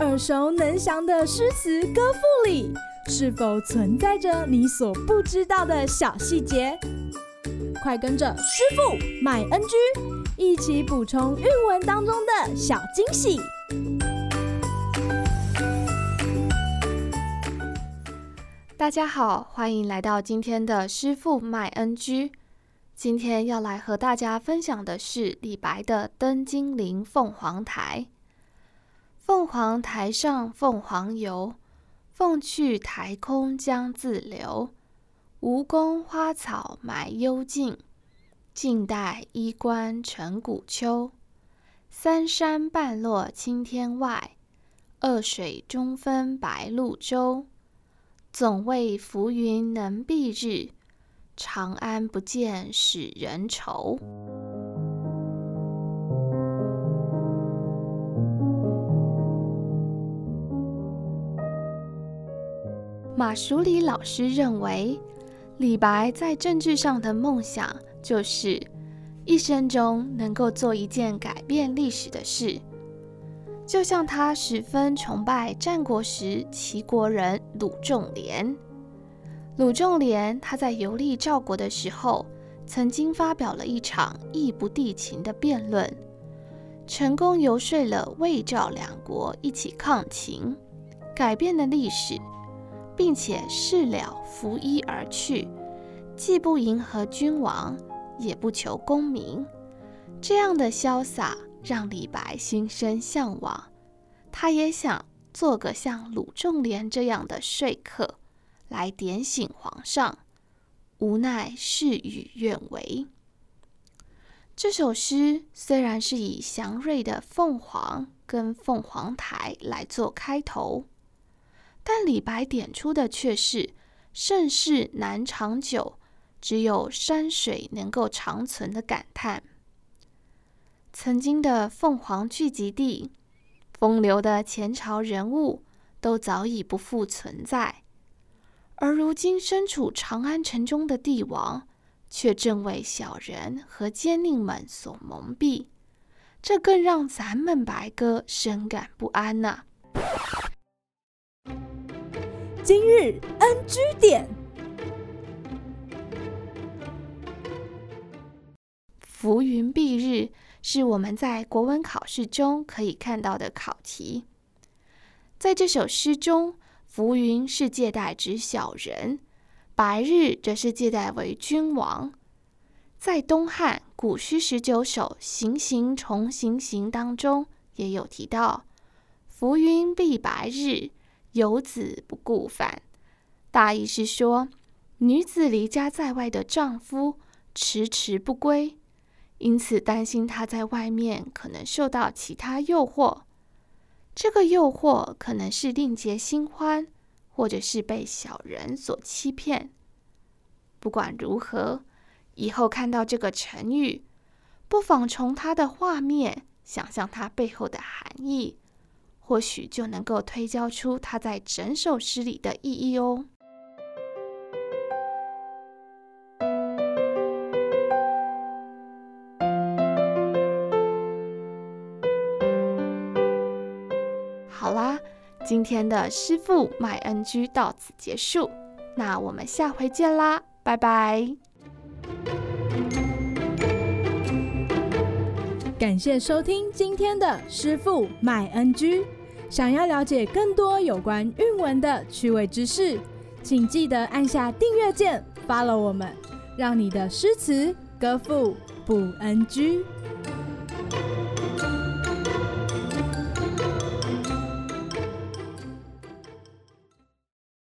耳熟能详的诗词歌赋里，是否存在着你所不知道的小细节？快跟着师傅麦恩居一起补充韵文当中的小惊喜！大家好，欢迎来到今天的师傅麦恩居。今天要来和大家分享的是李白的《登金陵凤凰台》。凤凰台上凤凰游，凤去台空江自流。吴宫花草埋幽径，晋代衣冠成古丘。三山半落青天外，二水中分白鹭洲。总为浮云能蔽日，长安不见使人愁。马淑理老师认为，李白在政治上的梦想就是一生中能够做一件改变历史的事，就像他十分崇拜战国时齐国人鲁仲连。鲁仲连他在游历赵国的时候，曾经发表了一场义不帝秦的辩论，成功游说了魏赵两国一起抗秦，改变了历史。并且事了拂衣而去，既不迎合君王，也不求功名。这样的潇洒让李白心生向往，他也想做个像鲁仲连这样的说客，来点醒皇上。无奈事与愿违。这首诗虽然是以祥瑞的凤凰跟凤凰台来做开头。但李白点出的却是“盛世难长久，只有山水能够长存”的感叹。曾经的凤凰聚集地，风流的前朝人物都早已不复存在，而如今身处长安城中的帝王，却正为小人和奸佞们所蒙蔽，这更让咱们白鸽深感不安呐、啊。今日 NG 点，浮云蔽日是我们在国文考试中可以看到的考题。在这首诗中，浮云是借代指小人，白日则是借代为君王。在东汉古诗十九首《行行重行行》当中，也有提到“浮云蔽白日”。游子不顾返，大意是说，女子离家在外的丈夫迟迟不归，因此担心她在外面可能受到其他诱惑。这个诱惑可能是另结新欢，或者是被小人所欺骗。不管如何，以后看到这个成语，不妨从它的画面想象它背后的含义。或许就能够推敲出它在整首诗里的意义哦。啦，今天的师傅麦恩居到此结束，那我们下回见啦，拜拜。感谢收听今天的师傅麦恩居。想要了解更多有关韵文的趣味知识，请记得按下订阅键，follow 我们，让你的诗词歌赋不 NG。